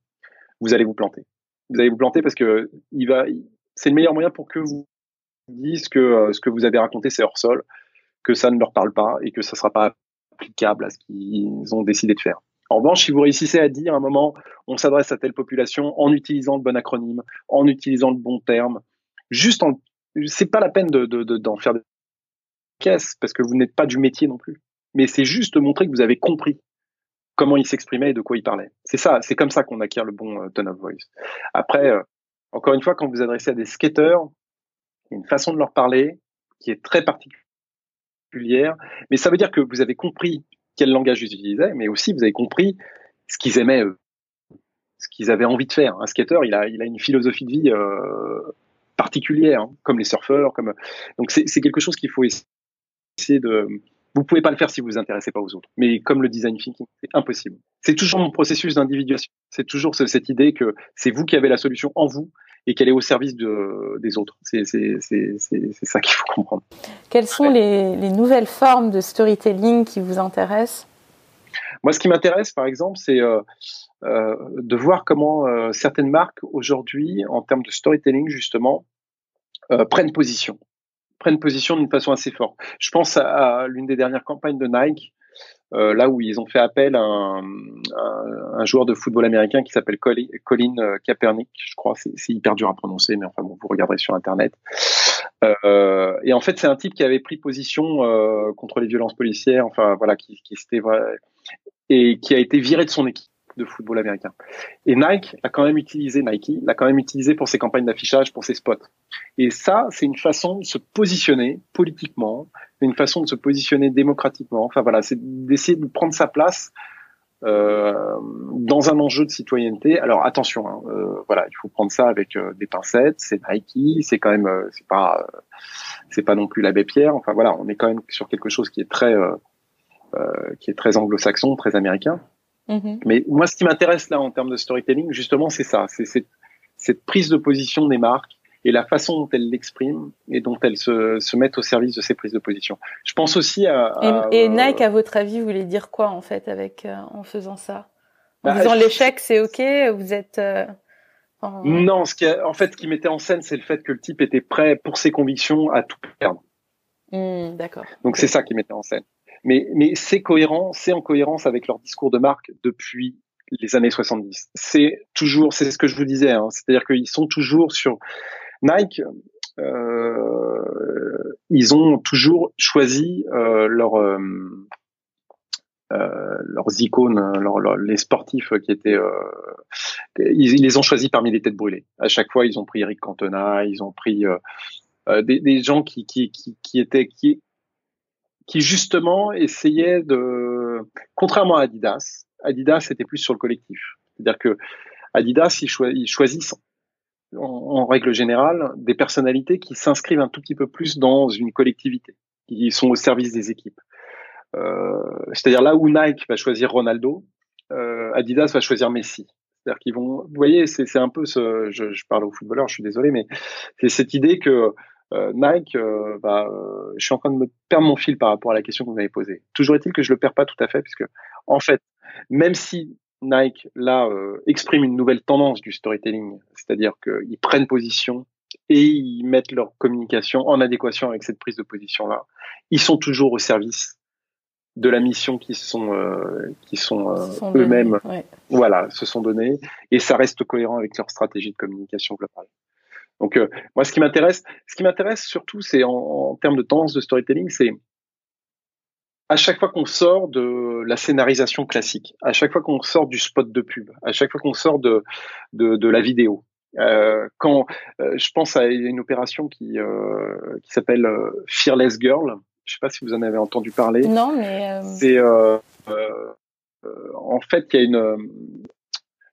vous allez vous planter. Vous allez vous planter parce que il va, c'est le meilleur moyen pour que vous disiez que euh, ce que vous avez raconté c'est hors sol, que ça ne leur parle pas et que ça sera pas applicable à ce qu'ils ont décidé de faire. En revanche, si vous réussissez à dire à un moment, on s'adresse à telle population en utilisant le bon acronyme, en utilisant le bon terme, juste en c'est pas la peine de, d'en faire des caisses parce que vous n'êtes pas du métier non plus. Mais c'est juste montrer que vous avez compris comment il s'exprimait et de quoi il parlait. C'est ça, c'est comme ça qu'on acquiert le bon euh, tone of voice. Après, euh, encore une fois, quand vous adressez à des skateurs, il y a une façon de leur parler qui est très particulière, mais ça veut dire que vous avez compris quel langage ils utilisaient, mais aussi vous avez compris ce qu'ils aimaient eux, ce qu'ils avaient envie de faire. Un skater, il a, il a une philosophie de vie euh, particulière, hein, comme les surfeurs, comme donc c'est quelque chose qu'il faut essayer de. Vous pouvez pas le faire si vous vous intéressez pas aux autres. Mais comme le design thinking, c'est impossible. C'est toujours mon processus d'individuation. C'est toujours cette idée que c'est vous qui avez la solution en vous et qu'elle est au service de, des autres. C'est ça qu'il faut comprendre. Quelles sont les, les, nouvelles formes de storytelling qui vous intéressent? Moi, ce qui m'intéresse, par exemple, c'est euh, euh, de voir comment euh, certaines marques aujourd'hui, en termes de storytelling justement, prennent position, prennent position d'une façon assez forte. Je pense à, l'une des dernières campagnes de Nike, là où ils ont fait appel à un, joueur de football américain qui s'appelle Colin, Kaepernick, je crois, c'est hyper dur à prononcer, mais enfin bon, vous regarderez sur internet. Euh, et en fait, c'est un type qui avait pris position euh, contre les violences policières, enfin voilà, qui, qui s'était et qui a été viré de son équipe de football américain. Et Nike a quand même utilisé Nike, l'a quand même utilisé pour ses campagnes d'affichage, pour ses spots. Et ça, c'est une façon de se positionner politiquement, une façon de se positionner démocratiquement. Enfin voilà, c'est d'essayer de prendre sa place euh, dans un enjeu de citoyenneté. Alors attention, hein, euh, voilà, il faut prendre ça avec euh, des pincettes. C'est Nike, c'est quand même, c'est pas, c'est pas non plus l'abbé Pierre. Enfin voilà, on est quand même sur quelque chose qui est très, qui est très anglo-saxon, très américain. Mm-hmm. Mais moi, ce qui m'intéresse là en termes de storytelling, justement, c'est ça, c'est cette, cette, prise de position des marques et la façon dont elles l'expriment et dont elles se, se, mettent au service de ces prises de position. Je pense aussi à. et, Nike, à votre avis, voulait dire quoi en fait avec euh, en faisant ça? En bah, disant l'échec, c'est ok, vous êtes. Euh, non, ce qui en fait, ce qui mettait en scène, c'est le fait que le type était prêt pour ses convictions à tout perdre. Mm, d'accord. Donc c'est ça qui mettait en scène. Mais, mais c'est cohérent, c'est en cohérence avec leur discours de marque depuis les années 70. C'est toujours, c'est ce que je vous disais, hein, c'est-à-dire qu'ils sont toujours sur Nike. Euh, ils ont toujours choisi euh, leur, euh, euh leurs icônes, leur, les sportifs qui étaient, euh, ils, ils, les ont choisis parmi les têtes brûlées. À chaque fois, ils ont pris Eric Cantona, ils ont pris euh, des, des, gens qui, qui, qui, qui étaient qui qui justement essayait de, contrairement à Adidas, Adidas était plus sur le collectif. C'est-à-dire que Adidas, ils, choisissent en, règle générale des personnalités qui s'inscrivent un tout petit peu plus dans une collectivité, qui sont au service des équipes. Euh, c'est-à-dire là où Nike va choisir Ronaldo, euh, Adidas va choisir Messi. C'est-à-dire qu'ils vont, vous voyez, c'est un peu ce, je, je parle aux footballeurs, je suis désolé, mais c'est cette idée que euh, Nike, euh, bah, euh, je suis en train de me perdre mon fil par rapport à la question que vous m'avez posée. Toujours est-il que je le perds pas tout à fait, puisque en fait, même si Nike là exprime une nouvelle tendance du storytelling, c'est-à-dire qu'ils prennent position et ils mettent leur communication en adéquation avec cette prise de position là, ils sont toujours au service de la mission qui sont euh, qui sont, euh, eux-mêmes voilà se sont donnés et ça reste cohérent avec leur stratégie de communication globale. Donc euh, moi ce qui m'intéresse ce qui m'intéresse surtout c'est en, en, termes de tendance de storytelling c'est à chaque fois qu'on sort de la scénarisation classique, à chaque fois qu'on sort du spot de pub, à chaque fois qu'on sort de, de, de la vidéo, euh, quand euh, je pense à une opération qui euh, qui s'appelle Fearless Girl, je sais pas si vous en avez entendu parler. Non, mais c'est en fait il y a une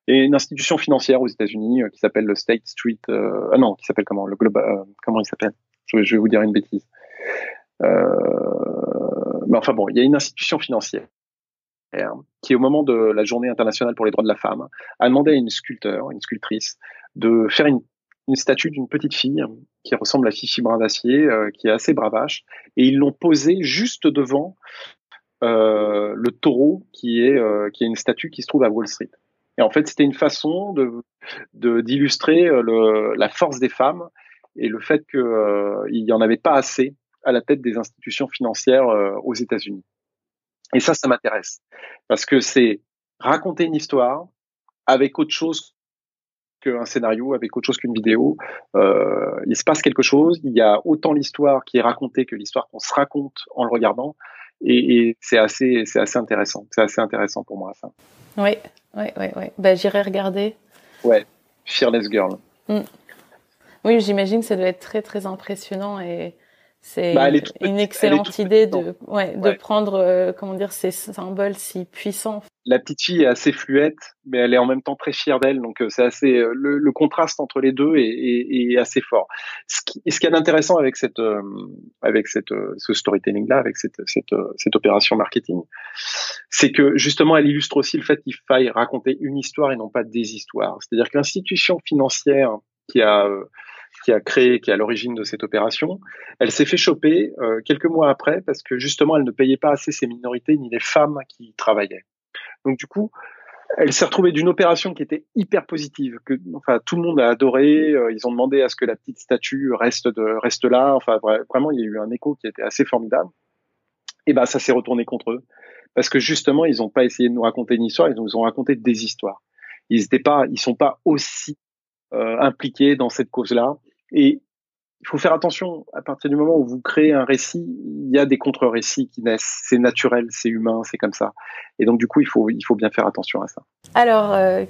une institution financière aux États-Unis qui s'appelle le State Street. ah non, qui s'appelle comment Le Global. comment il s'appelle? Je, je, vais vous dire une bêtise. mais enfin bon, il y a une institution financière qui, au moment de la Journée internationale pour les droits de la femme, a demandé à une sculpteur, une sculptrice, de faire une, une statue d'une petite fille qui ressemble à Fifi Brin d'Acier, euh, qui est assez bravache, et ils l'ont posée juste devant euh, le taureau qui est euh, qui est une statue qui se trouve à Wall Street. Et en fait, c'était une façon de d'illustrer la force des femmes et le fait qu'il n'y en avait pas assez à la tête des institutions financières aux États-Unis. Et ça, ça m'intéresse parce que c'est raconter une histoire avec autre chose qu'un scénario, avec autre chose qu'une vidéo. Euh, il se passe quelque chose. Il y a autant l'histoire qui est racontée que l'histoire qu'on se raconte en le regardant. Et, et c'est assez, c'est assez intéressant. C'est assez intéressant pour moi ça. Oui, oui, oui, oui. Bah, j'irai regarder. Ouais, Fearless Girl. Mm. Oui, j'imagine que ça doit être très très impressionnant et c'est bah, une excellente idée de, ouais, de prendre, euh, comment dire, ces symboles si puissants. La petite fille est assez fluette, mais elle est en même temps très fière d'elle, donc euh, c'est assez euh, le, le, contraste entre les deux est, est, est assez fort. Ce qui, ce qui est intéressant avec cette, avec cette, ce storytelling là, avec cette, cette, cette opération marketing, c'est que justement elle illustre aussi le fait qu'il faille raconter une histoire et non pas des histoires. C'est-à-dire que l'institution financière qui a qui a créé, qui est à l'origine de cette opération, elle s'est fait choper euh, quelques mois après parce que justement elle ne payait pas assez ses minorités ni les femmes qui travaillaient. Donc du coup, elle s'est retrouvée d'une opération qui était hyper positive, que enfin tout le monde a adoré. Euh, ils ont demandé à ce que la petite statue reste de reste là. Enfin vraiment, il y a eu un écho qui était assez formidable. Et ben ça s'est retourné contre eux parce que justement ils n'ont pas essayé de nous raconter une histoire, ils nous ont raconté des histoires. Ils n'étaient pas, ils sont pas aussi impliqués dans cette cause-là. Et il faut faire attention, à partir du moment où vous créez un récit, il y a des contre-récits qui naissent. C'est naturel, c'est humain, c'est comme ça. Et donc, du coup, il faut, il faut bien faire attention à ça. Alors, euh,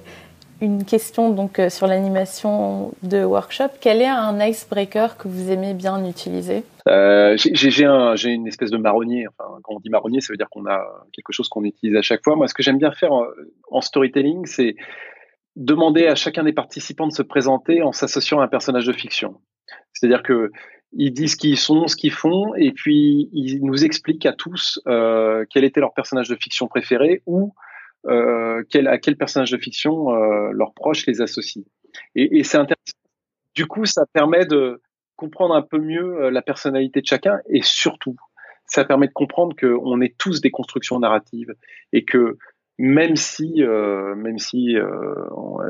une question donc euh, sur l'animation de workshop. Quel est un icebreaker que vous aimez bien utiliser? Euh, J'ai un, une espèce de marronnier. Enfin, quand on dit marronnier, ça veut dire qu'on a quelque chose qu'on utilise à chaque fois. Moi, ce que j'aime bien faire en storytelling, c'est demander à chacun des participants de se présenter en s'associant à un personnage de fiction. C'est-à-dire que ils disent qui ils sont, ce qu'ils font, et puis ils nous expliquent à tous euh, quel était leur personnage de fiction préféré ou euh, quel, à quel personnage de fiction euh, leurs proches les associent. Et, et c'est intéressant. Du coup, ça permet de comprendre un peu mieux euh, la personnalité de chacun, et surtout, ça permet de comprendre qu'on est tous des constructions narratives et que même si, euh, même si euh,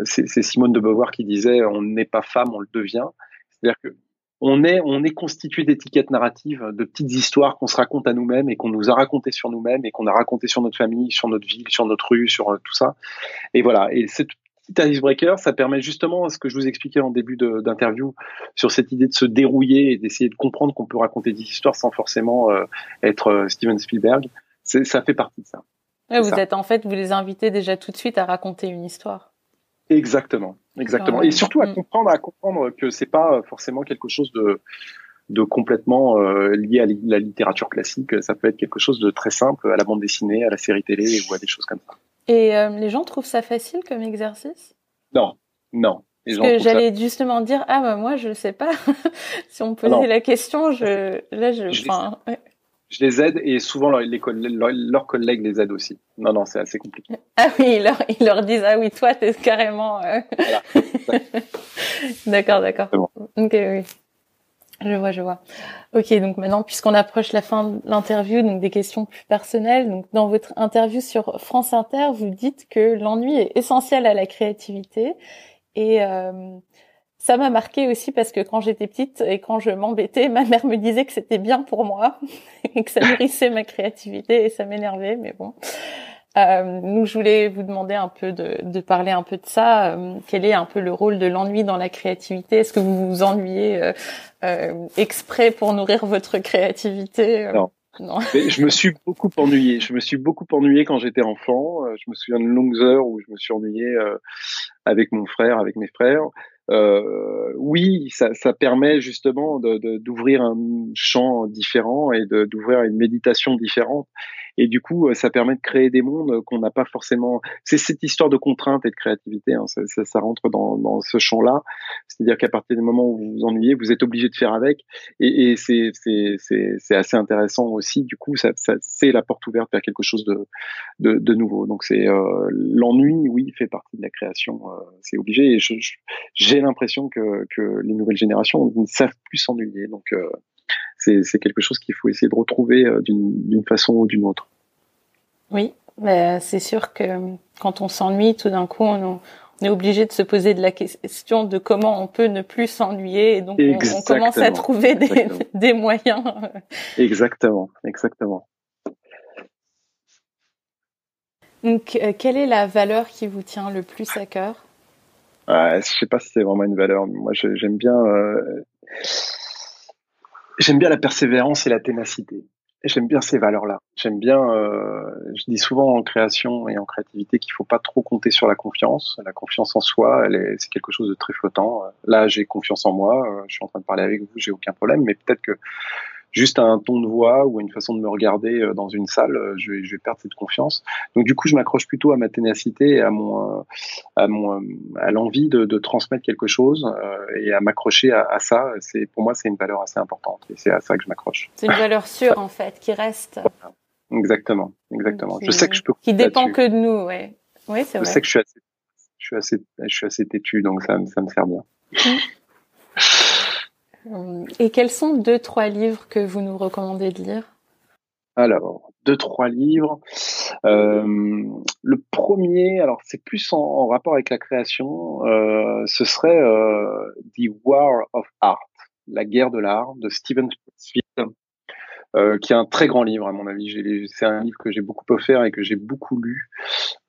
c'est Simone de Beauvoir qui disait on n'est pas femme, on le devient. C'est-à-dire que on est, on est constitué d'étiquettes narratives, de petites histoires qu'on se raconte à nous-mêmes et qu'on nous a racontées sur nous-mêmes et qu'on a racontées sur notre famille, sur notre ville, sur notre rue, sur euh, tout ça. Et voilà. Et cette petite icebreaker, ça permet justement ce que je vous expliquais en début d'interview sur cette idée de se dérouiller et d'essayer de comprendre qu'on peut raconter des histoires sans forcément euh, être Steven Spielberg. Ça fait partie de ça vous êtes en fait, vous les invitez déjà tout de suite à raconter une histoire. Exactement, exactement. Et surtout à mm. comprendre, à comprendre que c'est pas forcément quelque chose de de complètement euh, lié à la littérature classique. Ça peut être quelque chose de très simple, à la bande dessinée, à la série télé ou à des choses comme ça. Et euh, les gens trouvent ça facile comme exercice? Non, non. Parce que j'allais justement dire ah bah moi je sais pas si on posait la question je là je, je enfin, je les aide et souvent leurs collègues les aident aussi. Non, non, c'est assez compliqué. Ah oui, ils leur, ils leur disent ah oui, toi t'es carrément. Euh... d'accord, d'accord. Ok, oui. Je vois, je vois. Ok, donc maintenant, puisqu'on approche la fin de l'interview, donc des questions plus personnelles. Donc, dans votre interview sur France Inter, vous dites que l'ennui est essentiel à la créativité et euh, ça m'a marqué aussi parce que quand j'étais petite et quand je m'embêtais, ma mère me disait que c'était bien pour moi et que ça nourrissait ma créativité et ça m'énervait, mais bon. Euh, nous, je voulais vous demander un peu de, de parler un peu de ça. Euh, quel est un peu le rôle de l'ennui dans la créativité? Est-ce que vous vous ennuyez euh, euh exprès pour nourrir votre créativité? Non. non. je me suis beaucoup ennuyé. Je me suis beaucoup ennuyé quand j'étais enfant. Je me souviens de longues heures où je me suis ennuyé avec mon frère, avec mes frères. Euh, oui, ça, permet justement d'ouvrir un champ différent et d'ouvrir une méditation différente. Et du coup, euh, ça permet de créer des mondes qu'on n'a pas forcément. C'est cette histoire de contrainte et de créativité. Hein. Ça, ça, ça, rentre dans, dans ce champ-là. C'est-à-dire qu'à partir du moment où vous vous ennuyez, vous êtes obligé de faire avec. Et, et c'est assez intéressant aussi. Du coup, ça, c'est la porte ouverte vers quelque chose de, de, de nouveau. Donc c'est euh, l'ennui, oui, fait partie de la création. Euh, c'est obligé. Et j'ai l'impression que, que les nouvelles générations ne savent plus s'ennuyer. Donc euh, c'est quelque chose qu'il faut essayer de retrouver euh, d'une façon ou d'une autre. Oui, c'est sûr que quand on s'ennuie, tout d'un coup, on, est obligé de se poser de la question de comment on peut ne plus s'ennuyer. Et donc, on, commence à trouver des, des, moyens. Exactement, exactement. Donc, euh, quelle est la valeur qui vous tient le plus à cœur? Je Je sais pas si c'est vraiment une valeur. Moi, j'aime bien. Euh, J'aime bien la persévérance et la ténacité. J'aime bien ces valeurs-là. J'aime bien. Euh, je dis souvent en création et en créativité qu'il faut pas trop compter sur la confiance. La confiance en soi, elle est, c'est quelque chose de très flottant. Là, j'ai confiance en moi. Euh, je suis en train de parler avec vous, j'ai aucun problème. Mais peut-être que juste à un ton de voix ou une façon de me regarder euh, dans une salle, euh, je vais, je vais perdre cette confiance. Donc du coup, je m'accroche plutôt à ma ténacité, à mon, euh, à mon, à l'envie de, de, transmettre quelque chose et à m'accrocher à, à, ça. C'est pour moi, c'est une valeur assez importante et c'est à ça que je m'accroche. C'est une valeur sûre en fait, qui reste. Exactement, exactement. je sais que je peux. Qui dépend que de nous, ouais. Oui, c'est vrai. Je sais que je suis assez, je suis assez, je suis assez têtu, donc ça, ça me sert bien. Mmh. Euh, et quels sont deux, trois livres que vous nous recommandez de lire? Alors, deux, trois livres. Euh, le premier, alors c'est plus en, rapport avec la création, euh, ce serait The War of Art, la guerre de l'art de Steven Spielberg. Euh, qui est un très grand livre à mon avis. C'est un livre que j'ai beaucoup offert et que j'ai beaucoup lu,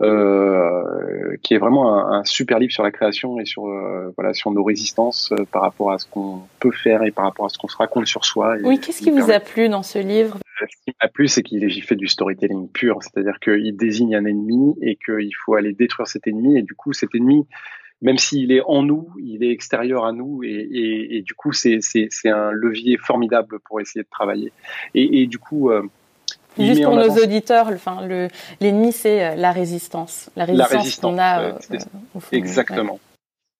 euh, qui est vraiment un, un, super livre sur la création et sur euh, voilà sur nos résistances euh, par rapport à ce qu'on peut faire et par rapport à ce qu'on se raconte sur soi. oui, qu'est-ce qui vous a plu dans ce livre? Ce qui m'a plu, c'est qu'il fait du storytelling pur, c'est-à-dire qu'il désigne un ennemi et qu'il faut aller détruire cet ennemi et du coup cet ennemi même s'il est en nous, il est extérieur à nous et, et, et du coup c'est un levier formidable pour essayer de travailler. Et, et du coup, euh, juste pour nos auditeurs, enfin le l'ennemi c'est euh, la résistance, la résistance, qu'on a. Euh, au fond, exactement.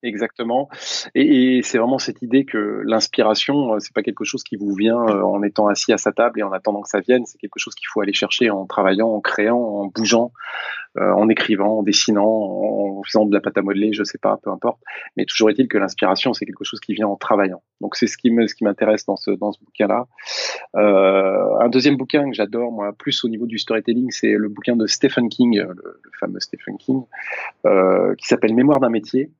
Exactement. Et, c'est vraiment cette idée que l'inspiration, euh, c'est pas quelque chose qui vous vient euh, en étant assis à sa table et en attendant que ça vienne. C'est quelque chose qu'il faut aller chercher en travaillant, en créant, en bougeant, euh, en écrivant, en dessinant, en faisant de la pâte à modeler, je sais pas, peu importe. Mais toujours est-il que l'inspiration, c'est quelque chose qui vient en travaillant. Donc c'est ce qui me, ce qui m'intéresse dans ce dans ce bouquin-là. Un deuxième bouquin que j'adore, moi, plus au niveau du storytelling, c'est le bouquin de Stephen King, le, fameux Stephen King, qui s'appelle Mémoire d'un métier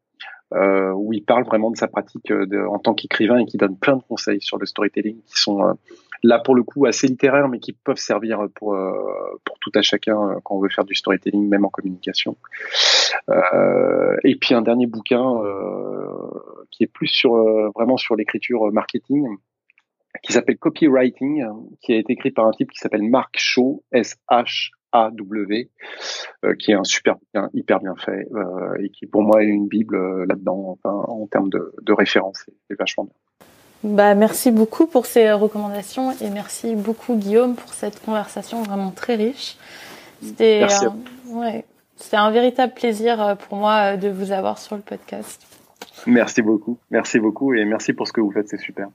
euh, où il parle vraiment de sa pratique euh, de, en tant qu'écrivain et qui donne plein de conseils sur le storytelling qui sont euh, là pour le coup assez littéraires mais qui peuvent servir pour euh, pour tout à chacun quand on veut faire du storytelling même en communication. et puis un dernier bouquin qui est plus sur vraiment sur l'écriture marketing qui s'appelle Copywriting, qui a été écrit par un type qui s'appelle Mark Shaw, S-H AW, euh, qui est un super bouquin hyper bien fait euh, et qui pour moi est une bible euh, là-dedans enfin, en termes de, de référence. C'est vachement bien. Bah, merci beaucoup pour ces recommandations et merci beaucoup Guillaume pour cette conversation vraiment très riche. C'était un, ouais, c'était un véritable plaisir pour moi de vous avoir sur le podcast. Merci beaucoup, merci beaucoup et merci pour ce que vous faites, c'est super.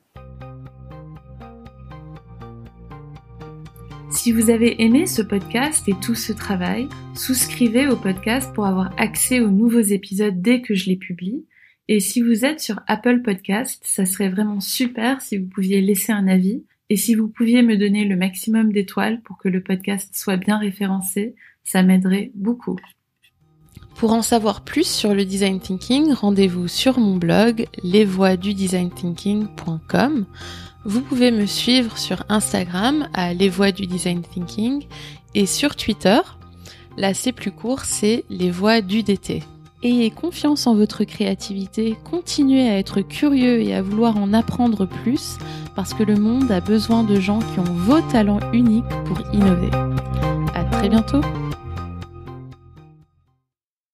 Si vous avez aimé ce podcast et tout ce travail, souscrivez au podcast pour avoir accès aux nouveaux épisodes dès que je les publie. Et si vous êtes sur Apple Podcast, ça serait vraiment super si vous pouviez laisser un avis et si vous pouviez me donner le maximum d'étoiles pour que le podcast soit bien référencé, ça m'aiderait beaucoup. Pour en savoir plus sur le design thinking, rendez-vous sur mon blog lesvoiesdudesignThinking.com. Vous pouvez me suivre sur Instagram à Les Voix du Design Thinking et sur Twitter. Là, c'est plus court, c'est Les Voix du DT. Ayez confiance en votre créativité, continuez à être curieux et à vouloir en apprendre plus parce que le monde a besoin de gens qui ont vos talents uniques pour innover. À très bientôt!